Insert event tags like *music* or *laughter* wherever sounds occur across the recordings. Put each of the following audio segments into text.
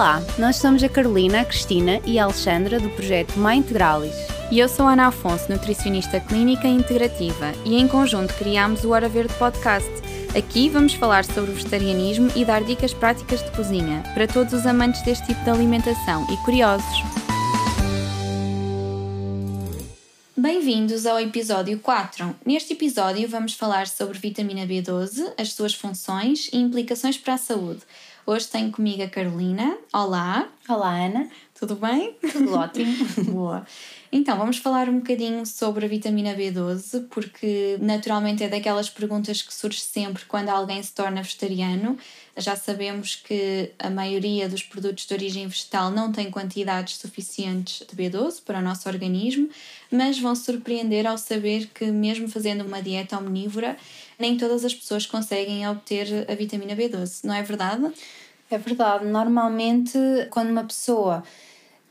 Olá, nós somos a Carolina, a Cristina e a Alexandra do projeto Mãe Integralis. E eu sou Ana Afonso, nutricionista clínica integrativa, e em conjunto criámos o Hora Verde Podcast. Aqui vamos falar sobre vegetarianismo e dar dicas práticas de cozinha para todos os amantes deste tipo de alimentação e curiosos. Bem-vindos ao episódio 4. Neste episódio vamos falar sobre vitamina B12, as suas funções e implicações para a saúde. Hoje tenho comigo a Carolina. Olá. Olá, Ana. Tudo bem? Tudo ótimo. *laughs* Boa. Então, vamos falar um bocadinho sobre a vitamina B12, porque naturalmente é daquelas perguntas que surge sempre quando alguém se torna vegetariano. Já sabemos que a maioria dos produtos de origem vegetal não tem quantidades suficientes de B12 para o nosso organismo, mas vão surpreender ao saber que, mesmo fazendo uma dieta omnívora, nem todas as pessoas conseguem obter a vitamina B12, não é verdade? É verdade. Normalmente, quando uma pessoa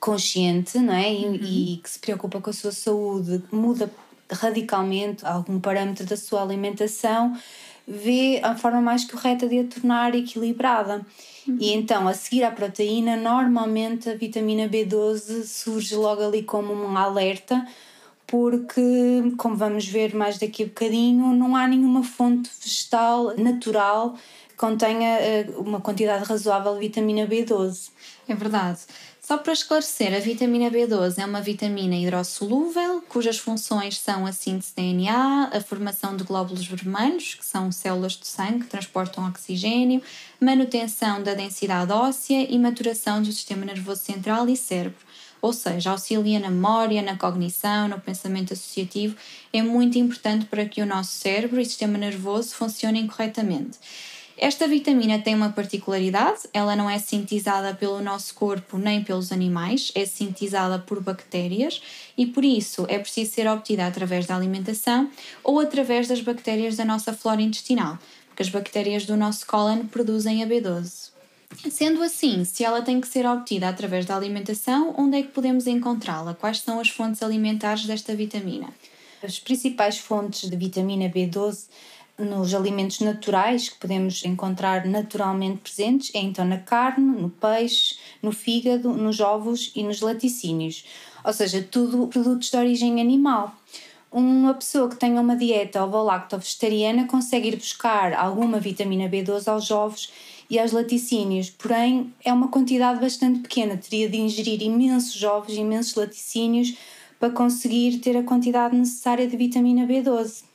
consciente não é? E, uhum. e, que se preocupa com a sua saúde muda radicalmente algum parâmetro da sua alimentação, vê a forma mais correta de a tornar equilibrada. Uhum. E então, a seguir à proteína, normalmente a vitamina B12 surge logo ali como um alerta porque, como vamos ver mais daqui a bocadinho, não há nenhuma fonte vegetal natural que contenha eh, uma quantidade razoável de vitamina B12. É verdade. Só para esclarecer, a vitamina B12 é uma vitamina hidrossolúvel, cujas funções são a síntese de DNA, a formação de glóbulos vermelhos, que são células do sangue que transportam oxigênio, manutenção da densidade óssea e maturação do sistema nervoso central e cérebro ou seja, auxilia na memória, na cognição, no pensamento associativo, é muito importante para que o nosso cérebro e sistema nervoso funcionem corretamente. Esta vitamina tem uma particularidade, ela não é sintetizada pelo nosso corpo nem pelos animais, é sintetizada por bactérias e por isso é preciso ser obtida através da alimentação ou através das bactérias da nossa flora intestinal, porque as bactérias do nosso cólon produzem a B12. Sendo assim, se ela tem que ser obtida através da alimentação, onde é que podemos encontrá-la? Quais são as fontes alimentares desta vitamina? As principais fontes de vitamina B12 nos alimentos naturais que podemos encontrar naturalmente presentes é então na carne, no peixe, no fígado, nos ovos e nos laticínios, ou seja, tudo produtos de origem animal. Uma pessoa que tenha uma dieta ovo-lacto-vegetariana consegue ir buscar alguma vitamina B12 aos ovos e aos laticínios, porém é uma quantidade bastante pequena, teria de ingerir imensos ovos, imensos laticínios para conseguir ter a quantidade necessária de vitamina B12.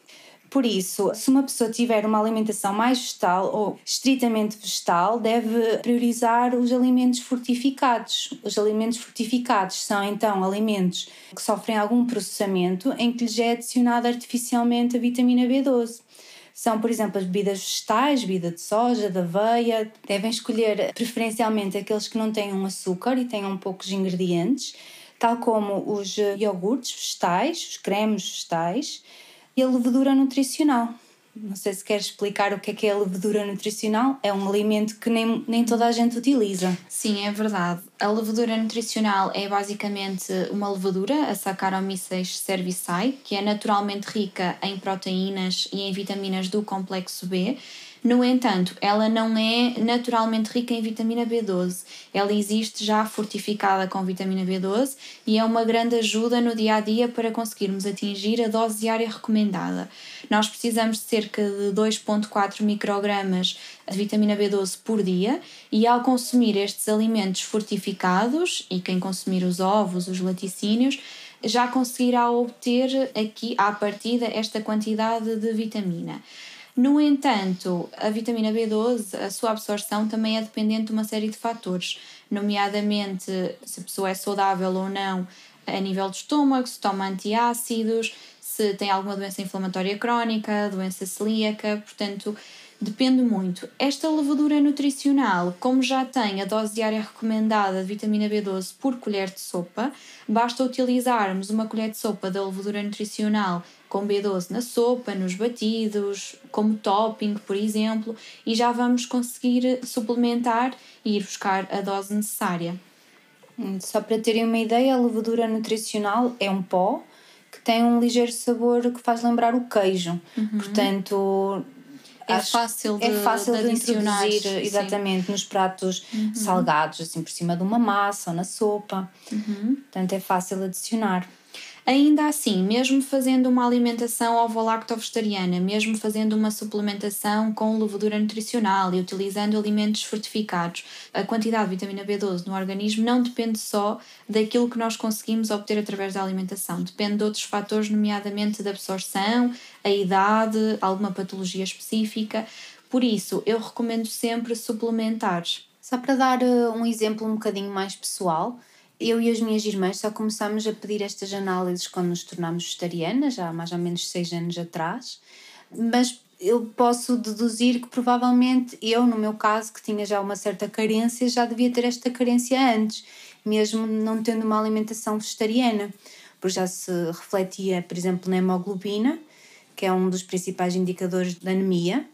Por isso, se uma pessoa tiver uma alimentação mais vegetal ou estritamente vegetal, deve priorizar os alimentos fortificados. Os alimentos fortificados são então alimentos que sofrem algum processamento em que lhes é adicionada artificialmente a vitamina B12 são, por exemplo, as bebidas vegetais, bebida de soja, de aveia. Devem escolher preferencialmente aqueles que não tenham açúcar e tenham poucos ingredientes, tal como os iogurtes vegetais, os cremes vegetais e a levedura nutricional. Não sei se queres explicar o que é, que é a levedura nutricional. É um alimento que nem, nem toda a gente utiliza. Sim, é verdade. A levedura nutricional é basicamente uma levedura, a Saccharomyces cerevisiae, que é naturalmente rica em proteínas e em vitaminas do complexo B no entanto, ela não é naturalmente rica em vitamina B12. Ela existe já fortificada com vitamina B12 e é uma grande ajuda no dia a dia para conseguirmos atingir a dose diária recomendada. Nós precisamos de cerca de 2,4 microgramas de vitamina B12 por dia e ao consumir estes alimentos fortificados, e quem consumir os ovos, os laticínios, já conseguirá obter aqui à partida esta quantidade de vitamina. No entanto, a vitamina B12, a sua absorção também é dependente de uma série de fatores, nomeadamente se a pessoa é saudável ou não a nível do estômago, se toma antiácidos, se tem alguma doença inflamatória crónica, doença celíaca, portanto, depende muito. Esta levedura nutricional, como já tem a dose diária recomendada de vitamina B12 por colher de sopa, basta utilizarmos uma colher de sopa da levedura nutricional com B12 na sopa, nos batidos, como topping, por exemplo, e já vamos conseguir suplementar e ir buscar a dose necessária. Hum, só para terem uma ideia, a levedura nutricional é um pó que tem um ligeiro sabor que faz lembrar o queijo. Uhum. Portanto, é fácil de, é fácil de, de introduzir exatamente nos pratos uhum. salgados, assim por cima de uma massa ou na sopa. Uhum. Portanto, é fácil adicionar. Ainda assim, mesmo fazendo uma alimentação ovo-lacto-vegetariana, mesmo fazendo uma suplementação com levadura nutricional e utilizando alimentos fortificados, a quantidade de vitamina B12 no organismo não depende só daquilo que nós conseguimos obter através da alimentação, depende de outros fatores, nomeadamente da absorção, a idade, alguma patologia específica. Por isso, eu recomendo sempre suplementar. Só para dar eh, um exemplo um bocadinho mais pessoal, eu e as minhas irmãs só começámos a pedir estas análises quando nos tornámos vegetarianas, já há mais ou menos seis anos atrás, mas eu posso deduzir que provavelmente eu, no meu caso, que tinha já uma certa carência, já devia ter esta carência antes, mesmo não tendo uma alimentação vegetariana, porque já se refletia, por exemplo, na hemoglobina, que é um dos principais indicadores da anemia,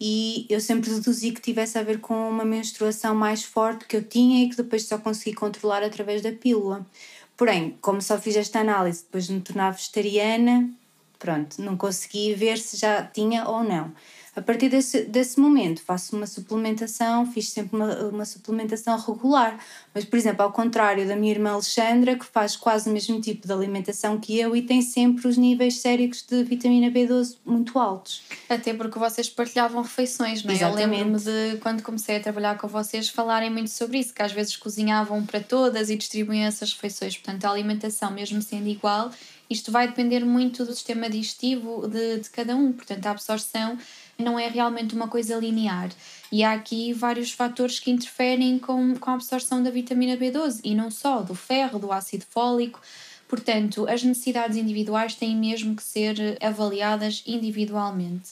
e eu sempre deduzi que tivesse a ver com uma menstruação mais forte que eu tinha e que depois só consegui controlar através da pílula. Porém, como só fiz esta análise depois de me tornar vegetariana, pronto, não consegui ver se já tinha ou não. A partir desse, desse momento faço uma suplementação, fiz sempre uma, uma suplementação regular. Mas, por exemplo, ao contrário da minha irmã Alexandra, que faz quase o mesmo tipo de alimentação que eu e tem sempre os níveis séricos de vitamina B12 muito altos. Até porque vocês partilhavam refeições, não é? Exatamente. Eu lembro-me de quando comecei a trabalhar com vocês falarem muito sobre isso, que às vezes cozinhavam para todas e distribuíam essas refeições. Portanto, a alimentação, mesmo sendo igual, isto vai depender muito do sistema digestivo de, de cada um. Portanto, a absorção não é realmente uma coisa linear. E há aqui vários fatores que interferem com, com a absorção da vitamina B12 e não só, do ferro, do ácido fólico. Portanto, as necessidades individuais têm mesmo que ser avaliadas individualmente.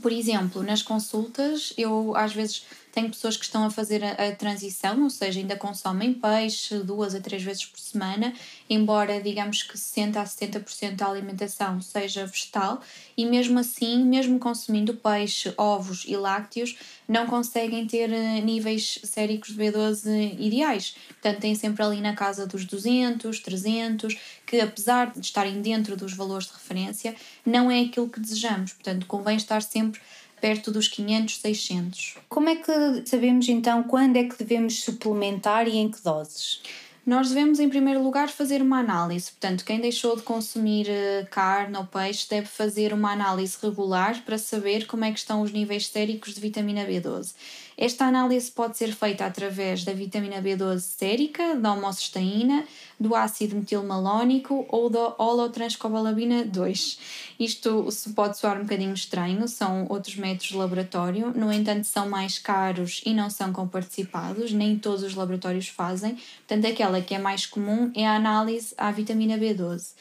Por exemplo, nas consultas, eu às vezes tenho pessoas que estão a fazer a, a, transição, ou seja, ainda consomem peixe duas a três vezes por semana, embora digamos que 60 a 70% da alimentação seja vegetal, e mesmo assim, mesmo consumindo peixe, ovos e lácteos, não conseguem ter eh, níveis séricos de B12 ideais. Portanto, têm sempre ali na casa dos 200, 300, que apesar de estarem dentro dos valores de referência, não é aquilo que desejamos. Portanto, convém estar sempre perto dos 500, 600. Como é que sabemos então quando é que devemos suplementar e em que doses? Nós devemos, em primeiro lugar, fazer uma análise. Portanto, quem deixou de consumir eh, carne ou peixe deve fazer uma análise regular para saber como é que estão os níveis séricos de vitamina B12. Esta análise pode ser feita através da vitamina B12 sérica, da homocisteína, do ácido metilmalónico ou da holotranscobalabina 2. Isto pode soar um bocadinho estranho, são outros métodos de laboratório, no entanto são mais caros e não são comparticipados, nem todos os laboratórios fazem, portanto aquela que é mais comum é a análise à vitamina B12.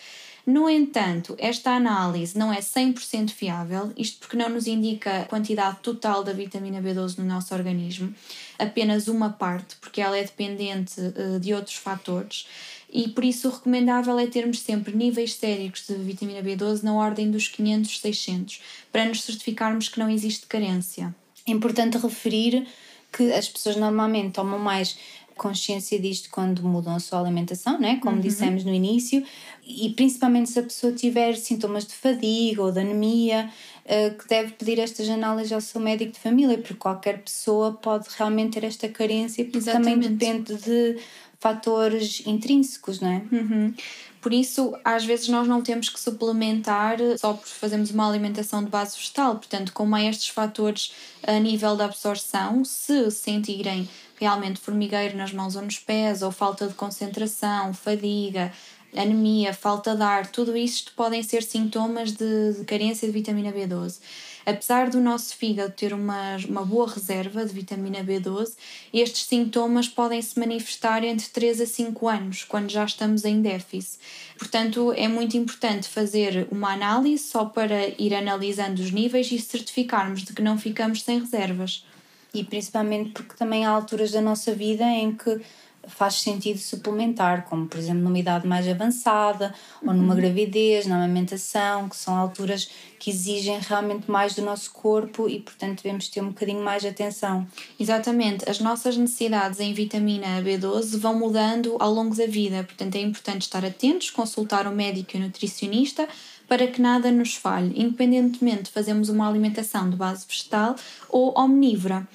No entanto, esta análise não é 100% fiável, isto porque não nos indica a quantidade total da vitamina B12 no nosso organismo, apenas uma parte, porque ela é dependente uh, de outros fatores. E por isso o recomendável é termos sempre níveis séricos de vitamina B12 na ordem dos 500, 600, para nos certificarmos que não existe carência. É importante referir que as pessoas normalmente tomam mais consciência disto quando mudam a sua alimentação, né? como uhum. dissemos no início, e principalmente se a pessoa tiver sintomas de fadiga ou de anemia, uh, que deve pedir estas análises ao seu médico de família, porque qualquer pessoa pode realmente ter esta carência, porque Exatamente. também depende de fatores intrínsecos, não é? Uhum. Por isso, às vezes nós não temos que suplementar só por fazermos uma alimentação de base vegetal. Portanto, como há estes fatores a nível da absorção, se sentirem realmente formigueiro nas mãos ou nos pés, ou falta de concentração, fadiga, anemia, falta de ar, tudo isto podem ser sintomas de, de carência de vitamina B12. Apesar do nosso fígado ter uma, uma boa reserva de vitamina B12, estes sintomas podem se manifestar entre 3 a 5 anos, quando já estamos em déficit. Portanto, é muito importante fazer uma análise só para ir analisando os níveis e certificarmos de que não ficamos sem reservas e principalmente porque também há alturas da nossa vida em que faz sentido suplementar, como por exemplo numa idade mais avançada ou numa uhum. gravidez, na amamentação, que são alturas que exigem realmente mais do nosso corpo e, portanto, devemos ter um bocadinho mais de atenção. Exatamente, as nossas necessidades em vitamina B12 vão mudando ao longo da vida, portanto, é importante estar atentos, consultar o médico e o nutricionista para que nada nos falhe, independentemente de fazermos uma alimentação de base vegetal ou omnívora.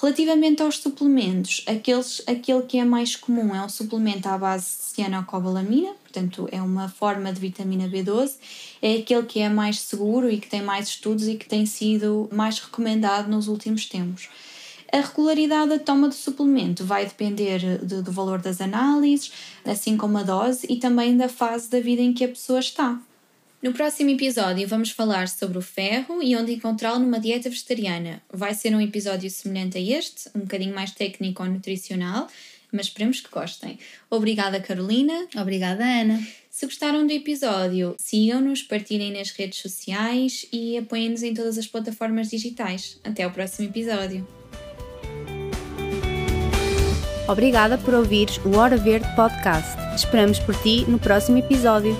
Relativamente aos suplementos, aqueles, aquele que é mais comum é um suplemento à base de cianocobalamina, portanto é uma forma de vitamina B12, é aquele que é mais seguro e que tem mais estudos e que tem sido mais recomendado nos últimos tempos. A regularidade da toma do suplemento vai depender de, do valor das análises, assim como a dose e também da fase da vida em que a pessoa está. No próximo episódio vamos falar sobre o ferro e onde encontrá-lo numa dieta vegetariana. Vai ser um episódio semelhante a este, um bocadinho mais técnico ou nutricional, mas esperemos que gostem. Obrigada, Carolina. Obrigada, Ana. Se gostaram do episódio, sigam-nos, partilhem nas redes sociais e apoiem-nos em todas as plataformas digitais. Até o próximo episódio. Obrigada por ouvires o Hora Verde Podcast. Esperamos por ti no próximo episódio.